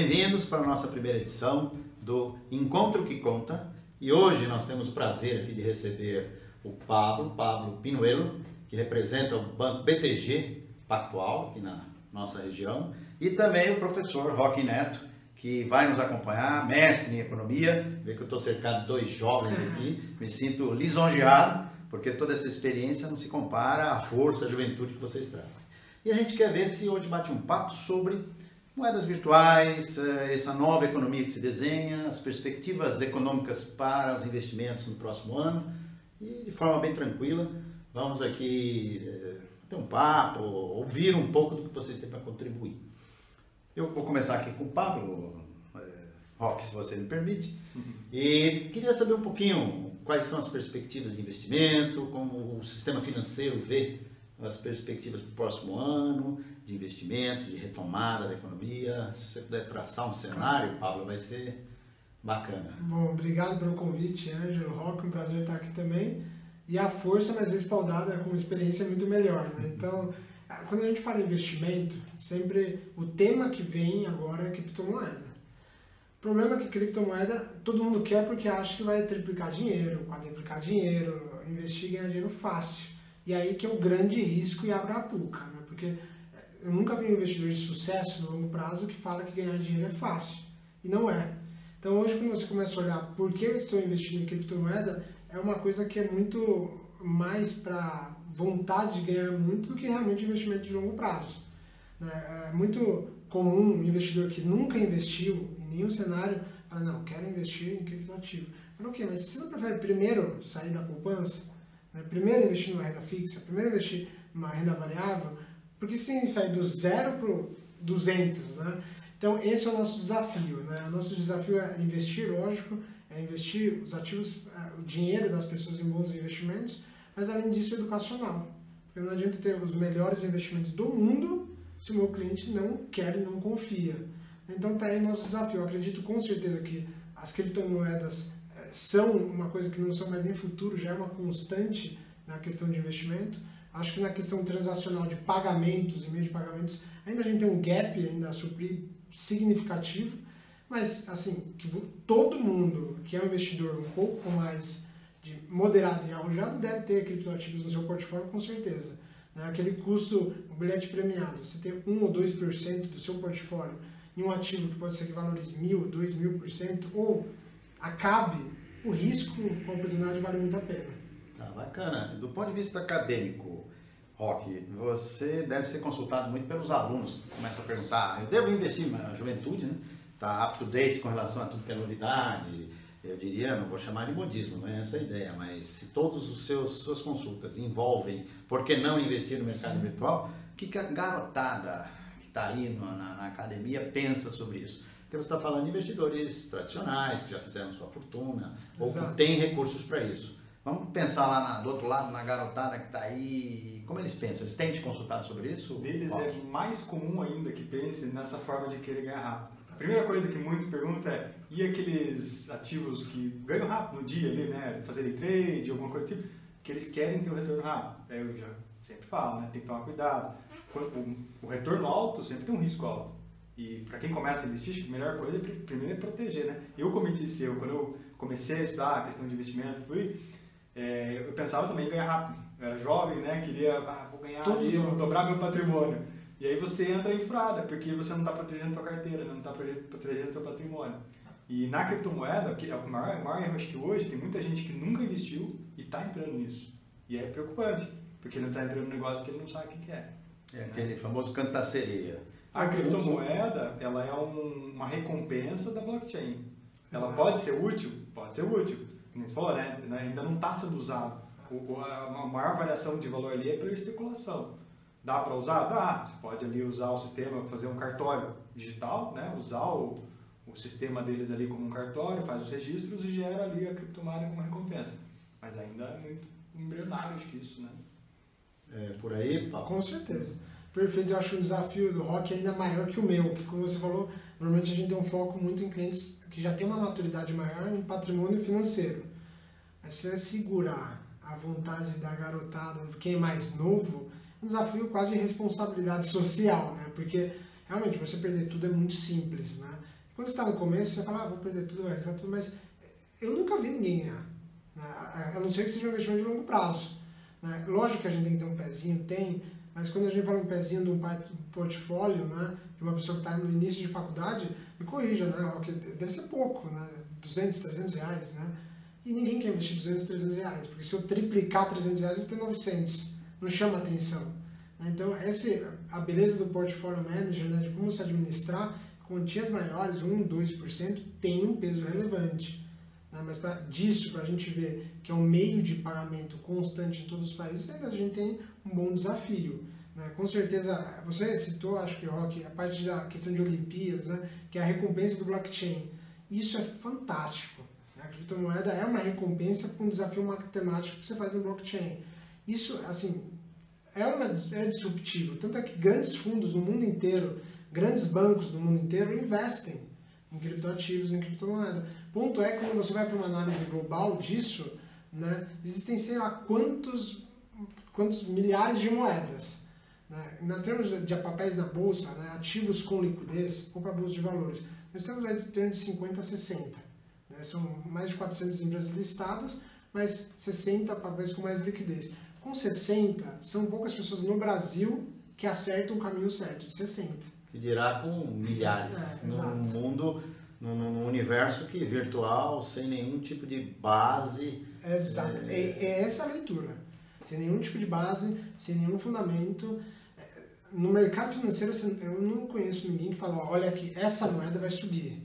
Bem-vindos para a nossa primeira edição do Encontro que Conta. E hoje nós temos o prazer aqui de receber o Pablo, Pablo Pinuelo, que representa o Banco BTG Pactual aqui na nossa região, e também o professor Roque Neto, que vai nos acompanhar, mestre em economia. Vê que eu estou cercado de dois jovens aqui, me sinto lisonjeado, porque toda essa experiência não se compara à força, à juventude que vocês trazem. E a gente quer ver se hoje bate um papo sobre moedas virtuais, eh, essa nova economia que se desenha, as perspectivas econômicas para os investimentos no próximo ano. E de forma bem tranquila, vamos aqui eh, ter um papo, ouvir um pouco do que vocês têm para contribuir. Eu vou começar aqui com o Pablo, é, Rock, se você me permite, uhum. e queria saber um pouquinho quais são as perspectivas de investimento, como o sistema financeiro vê as perspectivas para o próximo ano, de investimentos, de retomada da economia. Se você puder traçar um cenário, Pablo, vai ser bacana. Bom, obrigado pelo convite, Ângelo, Rock, um prazer estar aqui também. E a força, mas respaldada com uma experiência muito melhor. Né? Então, quando a gente fala em investimento, sempre o tema que vem agora é criptomoeda. O problema é que criptomoeda todo mundo quer porque acha que vai triplicar dinheiro, quadruplicar dinheiro, investir e ganhar dinheiro fácil. E aí que é o grande risco e abre a puca, né? Porque eh, eu nunca vi um investidor de sucesso no longo prazo que fala que ganhar dinheiro é fácil. E não é. Então hoje quando você começa a olhar por que eu estou investindo em criptomoeda, é uma coisa que é muito mais para vontade de ganhar muito do que realmente investimento de longo prazo. Né? É muito comum um investidor que nunca investiu em nenhum cenário falar, não, quero investir em criptoativo. Mas ok, mas você não prefere primeiro sair da poupança? Né? Primeiro investir numa renda fixa? Primeiro investir numa renda variável? Porque se tem sair do zero para o 200, né? Então esse é o nosso desafio, né? O nosso desafio é investir, lógico, é investir os ativos, o dinheiro das pessoas em bons investimentos, mas além disso educacional. Porque não adianta ter os melhores investimentos do mundo se o meu cliente não quer e não confia. Então está aí nosso desafio. Eu acredito com certeza que as criptomoedas são uma coisa que não são mais nem futuro, já é uma constante na questão de investimento. Acho que na questão transacional de pagamentos e meio de pagamentos, ainda a gente tem um gap ainda a suprir significativo, mas assim, que todo mundo que é um investidor um pouco mais de moderado e arrojado deve ter criptoativos no seu portfólio com certeza. Né? Aquele custo, o bilhete premiado, você ter 1 ou 2% do seu portfólio em um ativo que pode ser que valorize mil, dois mil por cento, ou acabe, o risco com a oportunidade vale muito a pena. Tá bacana. Do ponto de vista acadêmico, Rock, você deve ser consultado muito pelos alunos que começam a perguntar, eu devo investir na juventude, né? Está up to date com relação a tudo que é novidade, eu diria, não vou chamar de modismo, não é essa a ideia, mas se todos os seus suas consultas envolvem por que não investir no mercado Sim. virtual, o que, a garotada que está aí na, na, academia pensa sobre isso? Porque você está falando de investidores tradicionais que já fizeram sua fortuna Exato. ou que têm recursos para isso. Vamos pensar lá na, do outro lado, na garotada que está aí. Como eles pensam? Eles têm te consultado sobre isso? Deles é mais comum ainda que pense nessa forma de querer ganhar rápido. A primeira coisa que muitos perguntam é, e aqueles ativos que ganham rápido no dia ali, né, fazerem trade, alguma coisa do tipo, que eles querem ter o um retorno rápido. É, eu já sempre falo, né, tem que tomar cuidado. O retorno alto sempre tem um risco alto. E para quem começa a investir, a melhor coisa é primeiro é proteger, né? Eu cometi esse erro, quando eu comecei a estudar a questão de investimento, fui, é, eu pensava também em ganhar rápido. Eu era jovem, né, queria, ah, vou ganhar ali, vou dobrar meu patrimônio. E aí você entra em furada, porque você não está protegendo sua carteira, não está protegendo seu patrimônio. E na criptomoeda, que é o maior, o maior erro acho que hoje, tem muita gente que nunca investiu e está entrando nisso. E é preocupante, porque ele está entrando num negócio que ele não sabe o que. É, é aquele famoso canto da sereia. A criptomoeda, ela é um, uma recompensa da blockchain. Ela pode ser útil? Pode ser útil. Como você falou, né? Ainda não está sendo usado. O, a maior variação de valor ali é pela especulação. Dá para usar? Dá. Você pode ali usar o sistema, fazer um cartório digital, né? usar o, o sistema deles ali como um cartório, faz os registros e gera ali a criptomoeda como recompensa. Mas ainda é muito embrionário acho que isso, né? É, por aí, Paulo? Com certeza. Perfeito, eu acho o desafio do rock ainda maior que o meu, que como você falou, normalmente a gente tem um foco muito em clientes que já têm uma maturidade maior em patrimônio financeiro. Mas se segurar a vontade da garotada, quem é mais novo, um desafio quase de responsabilidade social, né? Porque realmente você perder tudo é muito simples, né? Quando está no começo, você fala, ah, vou perder tudo, vai tudo, mas eu nunca vi ninguém ganhar. Né? A não ser que seja um investimento de longo prazo. Né? Lógico que a gente tem que ter um pezinho, tem, mas quando a gente fala um pezinho de um portfólio, né, de uma pessoa que está no início de faculdade, me corrija, né, deve ser pouco, né, 200, 300 reais, né, e ninguém quer investir 200, 300 reais, porque se eu triplicar 300 reais, eu vou ter 900, não chama atenção. Então, essa, a beleza do portfólio manager, né, de como se administrar, quantias maiores, 1, 2%, tem um peso relevante. Né? Mas pra, disso, para a gente ver que é um meio de pagamento constante em todos os países, a gente tem um bom desafio. Né? Com certeza, você citou, acho que, Rock, a parte da questão de Olimpíadas, né? que é a recompensa do blockchain. Isso é fantástico. Né? A criptomoeda é uma recompensa com um desafio matemático que você faz no blockchain. Isso, assim, é, uma, é disruptivo. Tanto é que grandes fundos no mundo inteiro, grandes bancos do mundo inteiro investem em criptoativos, em criptomoeda. Ponto é que quando você vai para uma análise global disso, né, existem sei lá quantos, quantos milhares de moedas. Né? Na termos de, de papéis na bolsa, né, ativos com liquidez, ou para a bolsa de valores, nós temos aí de termos de 50 a 60. Né? São mais de 400 empresas listadas, mas 60 papéis com mais liquidez. Com 60, são poucas pessoas no Brasil que acertam o caminho certo, de 60. Que dirá com milhares. É, no mundo num, num, universo que virtual, sem nenhum tipo de base. Exato, é, é, é essa a leitura. Sem nenhum tipo de base, sem nenhum fundamento. É, no mercado financeiro, eu não conheço ninguém que fala, olha que essa moeda vai subir.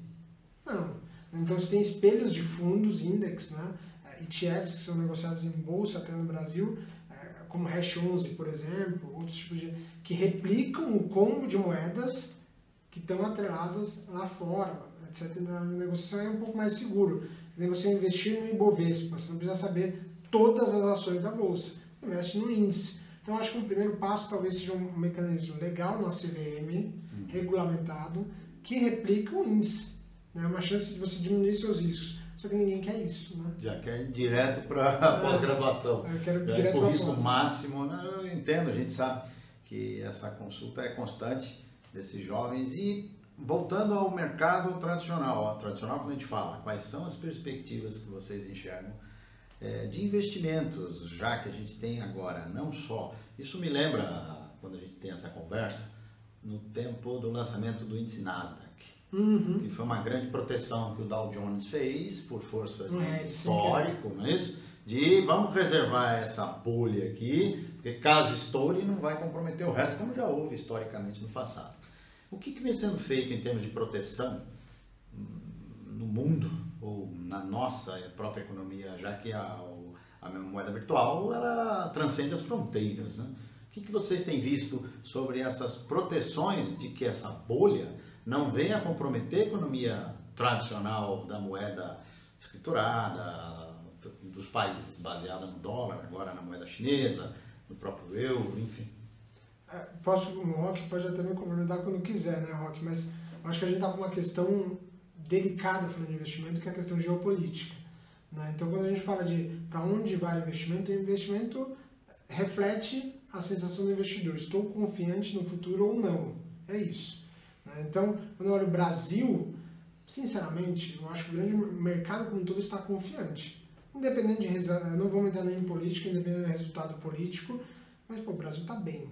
Não. Então você tem espelhos de fundos, index, né? ETFs que são negociados em bolsa até no Brasil, é, como Hash 11, por exemplo, outros tipos de que replicam o combo de moedas que estão atreladas lá fora, etc. Na negociação é um pouco mais seguro. Você investir no Ibovespa, você não precisa saber todas as ações da bolsa. Investe no índice. Então, acho que o primeiro passo talvez seja um mecanismo legal na CVM, hum. regulamentado, que replica o índice. É né? uma chance de você diminuir seus riscos. Só que ninguém quer isso, né? Já quer ir direto para a é, pós-graduação. Eu quero Já direto para risco máximo. Né? Eu entendo, a gente sabe que essa consulta é constante desses jovens e voltando ao mercado tradicional, tradicional quando a gente fala, quais são as perspectivas que vocês enxergam é, de investimentos, já que a gente tem agora, não só, isso me lembra, quando a gente tem essa conversa, no tempo do lançamento do índice Nasdaq, uhum. que foi uma grande proteção que o Dow Jones fez, por força de é, histórico, não é isso? De vamos reservar essa bolha aqui, porque caso estoure não vai comprometer o resto, como já houve historicamente no passado. O que, que vem sendo feito em termos de proteção hum, no mundo ou na nossa própria economia, já que a, a moeda virtual ela transcende as fronteiras? Né? O que, que vocês têm visto sobre essas proteções de que essa bolha não venha comprometer a economia tradicional da moeda escriturada, dos países baseada no dólar, agora na moeda chinesa, no próprio euro, enfim? É, posso, o Rock pode até me complementar quando quiser, né, Rock? Mas acho que a gente está com uma questão delicada falando de investimento, que é a questão geopolítica. Né? Então, quando a gente fala de para onde vai o investimento, o investimento reflete a sensação do investidor. Estou confiante no futuro ou não. É isso. Né? Então, quando eu olho o Brasil, sinceramente, eu acho que o grande mercado como um todo está confiante. Independente de, não vamos entrar nem em política, independente do resultado político, mas pô, o Brasil está bem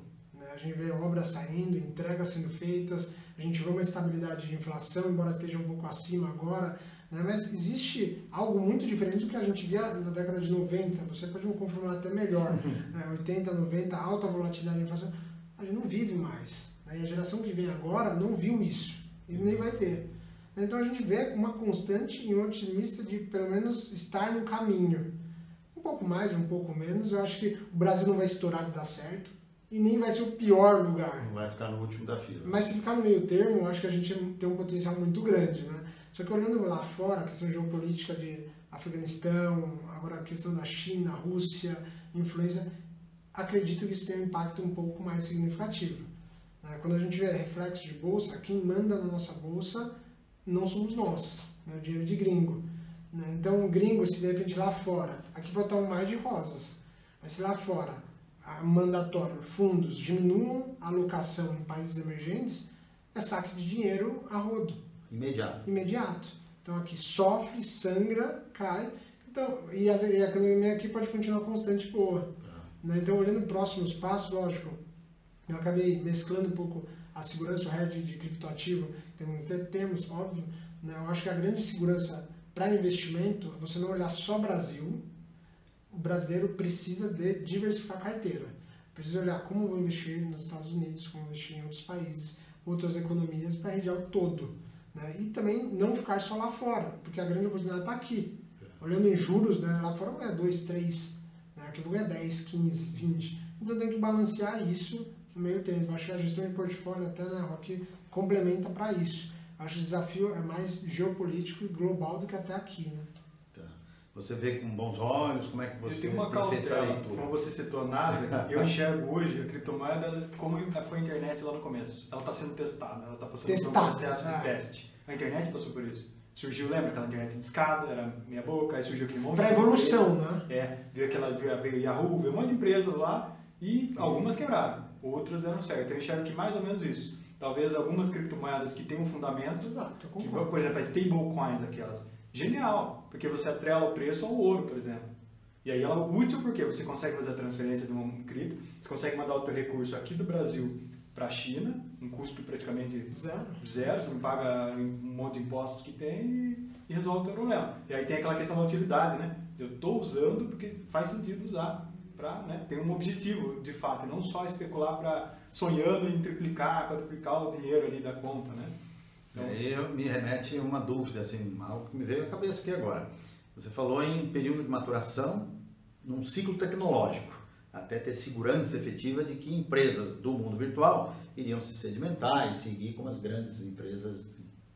a gente vê obras saindo, entregas sendo feitas, a gente vê uma estabilidade de inflação, embora esteja um pouco acima agora, né? mas existe algo muito diferente do que a gente via na década de 90, você pode me confirmar até melhor, né? 80, 90, alta volatilidade de inflação, a gente não vive mais. Né? E a geração que vem agora não viu isso, e nem vai ver. Então a gente vê uma constante e um otimista de pelo menos estar no caminho. Um pouco mais, um pouco menos, eu acho que o Brasil não vai estourar de dar certo e nem vai ser o pior lugar. Não vai ficar no último da fila. Mas se ficar no meio termo, acho que a gente tem um potencial muito grande, né? Só que olhando lá fora, a questão geopolítica de Afeganistão, agora a questão da China, Rússia, influência, acredito que isso tem um impacto um pouco mais significativo. Né? Quando a gente vê reflexo de bolsa, quem manda na nossa bolsa não somos nós, né? o dinheiro de gringo. Né? Então, o gringo, se de repente lá fora, aqui pode estar um mar de rosas, mas se lá fora mandatório fundos diminuam a alocação em países emergentes, é saque de dinheiro a rodo. imediato. Imediato. Então aqui sofre, sangra, cai. Então, e, a, e a economia aqui pode continuar constante boa. Né? Então, olhando próximos passos, lógico, eu acabei mesclando um pouco a segurança, o hedge de criptoativo, tem, temos, óbvio. Né? Eu acho que a grande segurança para investimento, você não olhar só Brasil, o brasileiro precisa de diversificar a carteira. Precisa olhar como vou investir nos Estados Unidos, como investir em outros países, outras economias, para a o todo. Né? E também não ficar só lá fora, porque a grande oportunidade está aqui. Olhando em juros, né, lá fora é 2, 3, né, aqui eu vou ganhar 10, 15, 20. Então tem que balancear isso no meio. Eu acho que a gestão de portfólio até, né, Rock, complementa para isso. Acho que o desafio é mais geopolítico e global do que até aqui, né? Você vê com bons olhos, como é que você tem uma cautela, como você citou nada, eu enxergo hoje a criptomoeda como foi a internet lá no começo. Ela está sendo testada, ela está passando Testada, por um processo de teste. A internet passou por isso. Surgiu, lembra aquela internet de escada, era meia boca, aí surgiu aquele monte Para evolução, né? É, veio aquela, veio Yahoo, veio um monte de empresas lá e algumas quebraram, outras deram certo. Eu enxergo que mais ou menos isso. Talvez algumas criptomoedas que têm um fundamento, Exato, que, por exemplo, as stablecoins, aquelas, genial, porque você atrela o preço ao ouro, por exemplo. E aí ela é útil porque você consegue fazer a transferência de um cripto, você consegue mandar o teu recurso aqui do Brasil para a China, um custo praticamente zero. zero, você não paga um monte de impostos que tem e, e resolve o teu problema. E aí tem aquela questão da utilidade, né? Eu estou usando porque faz sentido usar para né, ter um objetivo de fato, e não só especular para sonhando em triplicar, quadruplicar o dinheiro ali da conta, né? Então, é, me remete uma dúvida, assim, algo que me veio à cabeça aqui agora. Você falou em período de maturação num ciclo tecnológico, até ter segurança efetiva de que empresas do mundo virtual iriam se sedimentar e seguir como as grandes empresas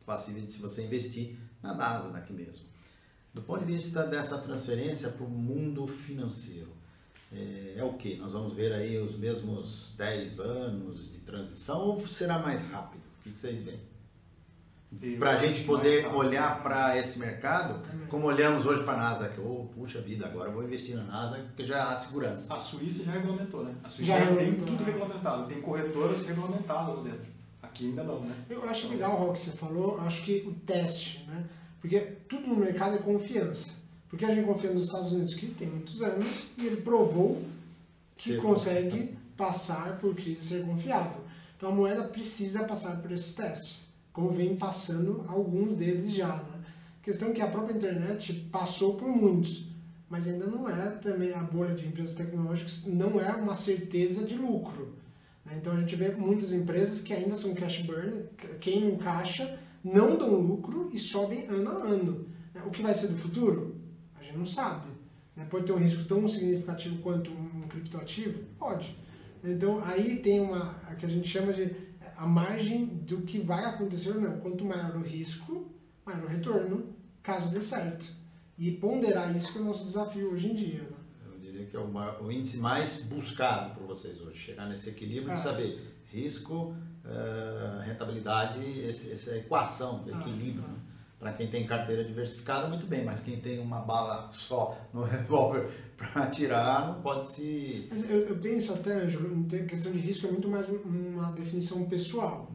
passíveis de se você investir na NASA daqui mesmo. Do ponto de vista dessa transferência para o mundo financeiro, é, é, o que? Nós vamos ver aí os mesmos 10 anos de transição ou será mais rápido? O que vocês veem? Para a gente poder olhar para esse mercado, como olhamos hoje para a NASA, que, oh, puxa vida, agora vou investir na NASA, porque já há segurança. A Suíça já regulamentou, né? A Suíça já, já tem tudo regulamentado, tem corretoras regulamentadas lá dentro. Aqui ainda não, né? Eu acho legal o que você falou, acho que o teste, né? Porque tudo no mercado é confiança. Porque a gente confia nos Estados Unidos, que tem muitos anos, e ele provou que consegue passar por crise ser confiável. Então a moeda precisa passar por esses testes, como vem passando alguns deles já. Né? A questão é que a própria internet passou por muitos, mas ainda não é também a bolha de empresas tecnológicas, não é uma certeza de lucro. Né? Então a gente vê muitas empresas que ainda são cash burn, queimam caixa, não dão lucro e sobem ano a ano. O que vai ser do futuro? gente não sabe. Né? Pode ter um risco tão significativo quanto um criptoativo? Pode. Então, aí tem uma, que a gente chama de a margem do que vai acontecer ou não. Quanto maior o risco, maior o retorno, caso dê certo. E ponderar isso que é o nosso desafio hoje em dia. Né? Eu diria que é o, maior, o, índice mais buscado por vocês hoje, chegar nesse equilíbrio ah. de saber risco, uh, rentabilidade, esse, essa equação ah, equilíbrio. Ah, né? Para quem tem carteira diversificada, muito bem, mas quem tem uma bala só no revólver para atirar, não pode se. Mas eu, eu penso até, em questão de risco é muito mais uma definição pessoal.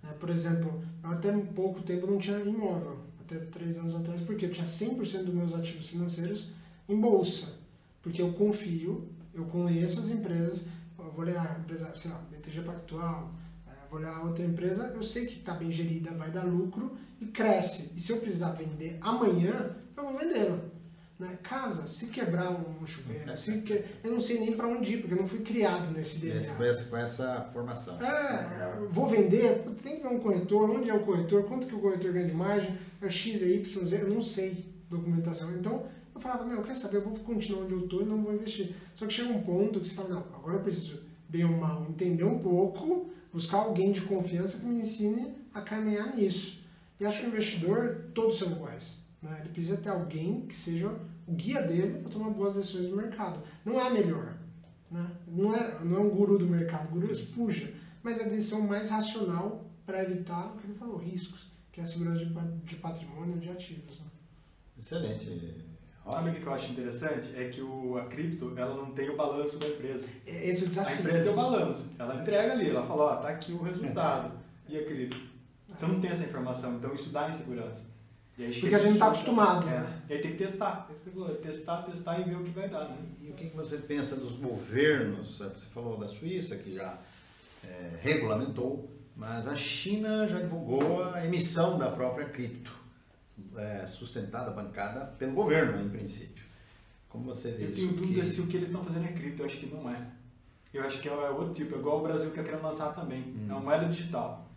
Né? Por exemplo, eu até pouco tempo não tinha imóvel, até três anos atrás, porque eu tinha 100% dos meus ativos financeiros em bolsa. Porque eu confio, eu conheço as empresas, vou olhar a empresa, sei lá, BTG Pactual, é, vou olhar outra empresa, eu sei que está bem gerida, vai dar lucro e cresce. E se eu precisar vender amanhã, eu vou vendê-lo. Né? Casa, se quebrar um chuveiro, se que... eu não sei nem para onde ir, porque eu não fui criado nesse DNA. Com essa, com essa formação. É, vou vender, tem que ver um corretor, onde é o corretor, quanto que o corretor ganha de margem, é X, é Y, Z, eu não sei documentação. Então, eu falava, meu, quer saber, eu vou continuar onde eu estou e não vou investir. Só que chega um ponto que você fala, não, agora eu preciso, bem ou mal, entender um pouco, buscar alguém de confiança que me ensine a caminhar nisso. E acho que o investidor, todos são iguais. Né? Ele precisa ter alguém que seja o guia dele para tomar boas decisões no mercado. Não é a melhor. Né? Não, é, não é um guru do mercado, o guru fuja. Mas é a decisão mais racional para evitar o que ele falou, riscos, que é a segurança de, patrimônio de ativos. Né? Excelente. Sabe o que eu acho interessante? É que o, a cripto ela não tem o balanço da empresa. Esse é o desafio. A empresa tem o balanço. Ela entrega ali, ela fala, ó, tá aqui o resultado. E a cripto? Você não tem essa informação, então isso dá insegurança. Aí, Porque a gente está acostumado, é. né? E aí tem que testar. testar, testar e ver o que vai dar. Né? E o que você pensa dos governos? Você falou da Suíça, que já é, regulamentou, mas a China já divulgou a emissão da própria cripto, é, sustentada, bancada pelo governo, em princípio. Como você vê Eu isso? tenho dúvida que... se o que eles estão fazendo é cripto, eu acho que não é. Eu acho que é outro tipo, é igual o Brasil que está querendo lançar também. Hum. É uma moeda digital.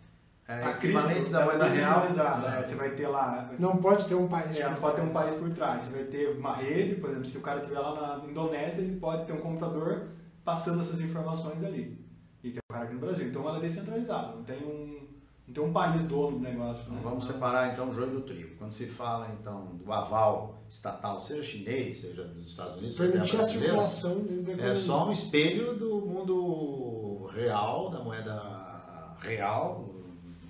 É a equivalente da moeda real. É, você vai ter lá. Não pode ter um país. É, não pode ter um país por trás. Você vai ter uma rede, por exemplo, se o cara estiver lá na Indonésia, ele pode ter um computador passando essas informações ali. E tem um cara aqui no Brasil. Então ela é descentralizada, não tem um, não tem um país dono do negócio. Né? Vamos separar então o joio do trigo. Quando se fala então do aval estatal, seja chinês, seja dos Estados Unidos, permitir a circulação é só um espelho do mundo real, da moeda real,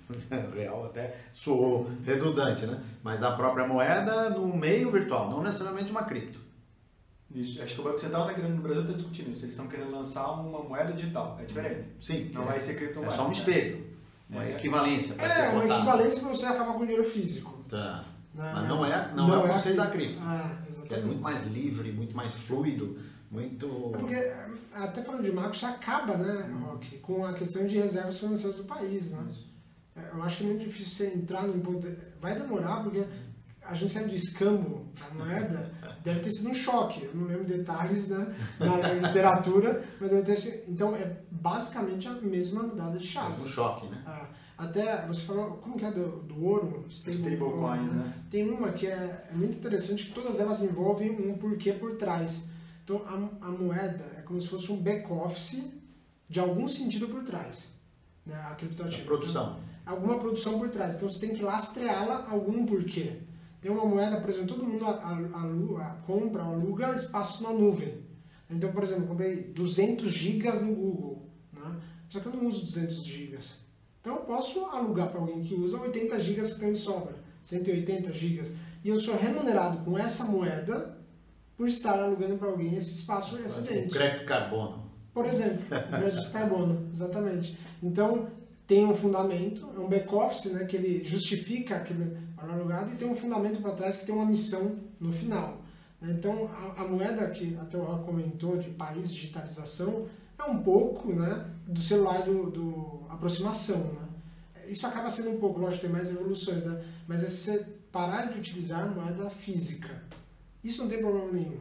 real até soou redundante, né? Mas da própria moeda no meio virtual, não necessariamente uma cripto. Isso. Acho que o Banco Central está querendo, no Brasil está discutindo isso. Eles estão querendo lançar uma moeda digital. É diferente. Sim. Não é, vai ser criptomoeda. É só um espelho. Uma é, equivalência. É, ser uma equivalência para você acabar com o dinheiro físico. Tá. Né? Mas não é, não, não é o conceito da cripto. Ah, é muito mais livre, muito mais fluido, muito... É porque, até falando de marco, isso acaba, né, Rock, com a questão de reservas financeiras do país, né? Isso. É, eu acho que é muito difícil você entrar num ponto. Vai demorar, porque a gente sabe do escambo da moeda, deve ter sido um choque. Eu não lembro detalhes né, na literatura, mas deve ter sido. Então, é basicamente a mesma mudada de chave. Mesmo choque, né? Ah, até, você falou, como que é do, do ouro? Stablecoins, né? Tem uma que é, é, muito interessante, que todas elas envolvem um porquê por trás. Então, a, a moeda é como se fosse um back-office de algum sentido por trás. Né, a criptoativa. A produção. Então, alguma produção por trás. Então você tem que lastreá-la algum porquê. Tem uma moeda, por exemplo, todo mundo aluga, compra, aluga espaço na nuvem. Então, por exemplo, eu comprei 200 gigas no Google, né? só que eu não uso 200 gigas. Então eu posso alugar para alguém que usa 80 gigas que tem de sobra, 180 gigas. E eu sou remunerado com essa moeda por estar alugando para alguém esse espaço. Um crédito carbono. Por exemplo, crédito carbono, exatamente. Então, tem um fundamento, é um back-office, né, que ele justifica aquele valor alugado e tem um fundamento para trás que tem uma missão no final. Então, a, a moeda que até o Rock comentou de país digitalização é um pouco né, do celular do, do aproximação. Né? Isso acaba sendo um pouco, lógico, tem mais evoluções, né? mas é você parar de utilizar moeda física. Isso não tem problema nenhum.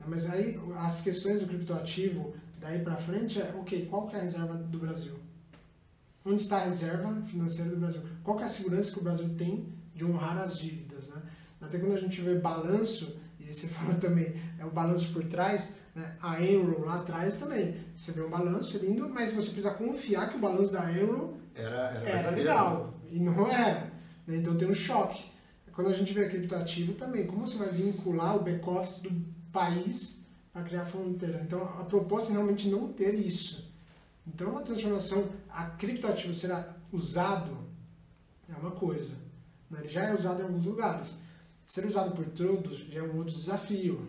Né? Mas aí as questões do criptoativo daí para frente é, ok, qual que é a reserva do Brasil? Onde está a reserva financeira do Brasil? Qual é a segurança que o Brasil tem de honrar as dívidas? Né? Até quando a gente vê balanço, e você fala também, é o balanço por trás, né? a Enro lá atrás também, você vê um balanço lindo, mas você precisa confiar que o balanço da Enro era, era, era legal, e não era. Né? Então tem um choque. Quando a gente vê criptoativo também, como você vai vincular o back-office do país para criar fronteira? Então a proposta é realmente não ter isso. Então, a transformação, a criptoativo será usado é uma coisa. Né? Ele já é usado em alguns lugares. Ser usado por todos já é um outro desafio.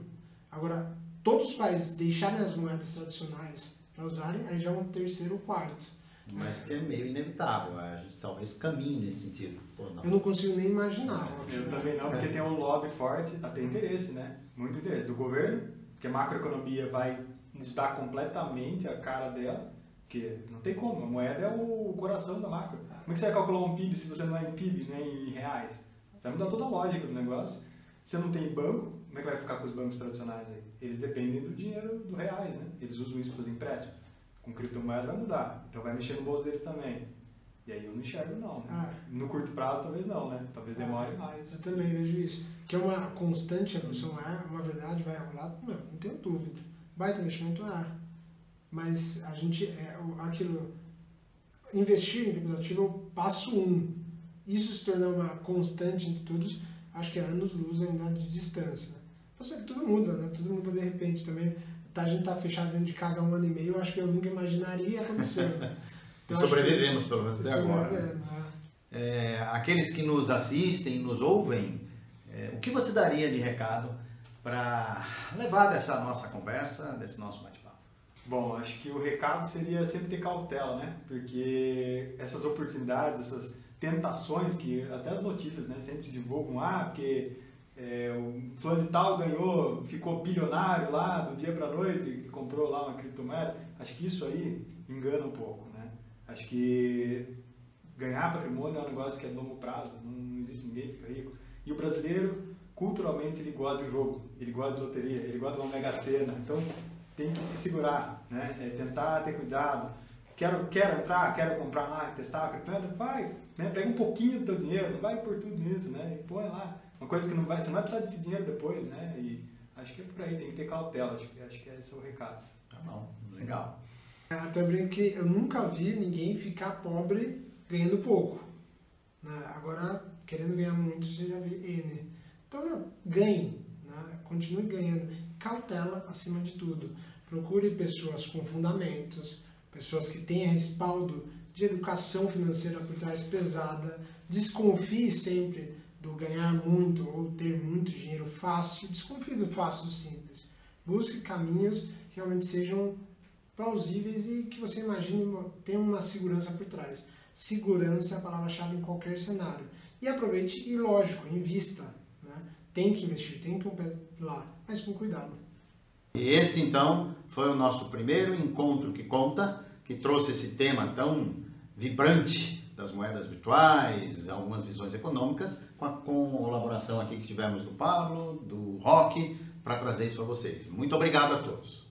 Agora, todos os países deixarem as moedas tradicionais para usarem, aí já é um terceiro ou quarto. Mas que é meio inevitável, a gente talvez caminhe nesse sentido. Não. Eu não consigo nem imaginar. Eu também não, porque tem um lobby forte, até interesse, né? Muito interesse do governo, porque a macroeconomia vai mudar completamente a cara dela porque não tem como, a moeda é o coração da macro. Como é que você vai calcular um PIB se você não é em PIB, nem em reais? Vai mudar toda a lógica do negócio. Você não tem banco, como é que vai ficar com os bancos tradicionais aí? Eles dependem do dinheiro do reais, né? Eles usam isso para fazer empréstimo. Com criptomoeda vai mudar, então vai mexer no bolso deles também. E aí eu não enxergo não. Né? Ah. No curto prazo talvez não, né? Talvez ah. demore ah, mais. Eu também vejo isso. Que é uma constante evolução, é uma verdade, vai rolar, não, não tenho dúvida. Baita investimento é mas a gente, é, aquilo, investir em criptoativo é o passo um. Isso se tornar uma constante entre todos, acho que é anos-luz ainda de distância. Eu sei que tudo muda, né? Tudo muda de repente também. Tá, a gente tá fechado dentro de casa há um ano e meio, acho que eu nunca imaginaria acontecendo. Então, e sobrevivemos, pelo menos até agora. Né? É, aqueles que nos assistem, nos ouvem, é, o que você daria de recado para levar dessa nossa conversa, desse nosso bate Bom, acho que o recado seria sempre ter cautela, né? Porque essas oportunidades, essas tentações que até as notícias né, sempre divulgam, ah, porque é, o fulano de tal ganhou, ficou bilionário lá do dia para a noite e comprou lá uma criptomoeda. Acho que isso aí engana um pouco, né? Acho que ganhar patrimônio é um negócio que é longo prazo, não existe ninguém que fica rico. E o brasileiro, culturalmente, ele gosta de jogo, ele gosta de loteria, ele gosta de uma mega sena, então tem que se segurar, né? É tentar ter cuidado. Quero, quero entrar, quero comprar lá, testar vai, né? pega um pouquinho do teu dinheiro, não vai por tudo nisso, né? E põe lá. Uma coisa que não vai, você não vai precisar desse dinheiro depois, né? E acho que é por aí, tem que ter cautela, acho que, acho que esse é o recado. Tá bom, legal. É, até brinco que eu nunca vi ninguém ficar pobre ganhando pouco. Né? Agora, querendo ganhar muito, você já vê N. Então, ganhe, né? continue ganhando. Cautela acima de tudo. Procure pessoas com fundamentos, pessoas que tenham respaldo de educação financeira por trás pesada. Desconfie sempre do ganhar muito ou ter muito dinheiro fácil. Desconfie do fácil do simples. Busque caminhos que realmente sejam plausíveis e que você imagine tenham uma segurança por trás. Segurança é a palavra-chave em qualquer cenário. E aproveite e, lógico, invista. Né? Tem que investir, tem que pé lá, mas com cuidado. E este, então, foi o nosso primeiro encontro que conta, que trouxe esse tema tão vibrante das moedas virtuais, algumas visões econômicas, com a colaboração aqui que tivemos do Pablo, do Rock, para trazer isso a vocês. Muito obrigado a todos.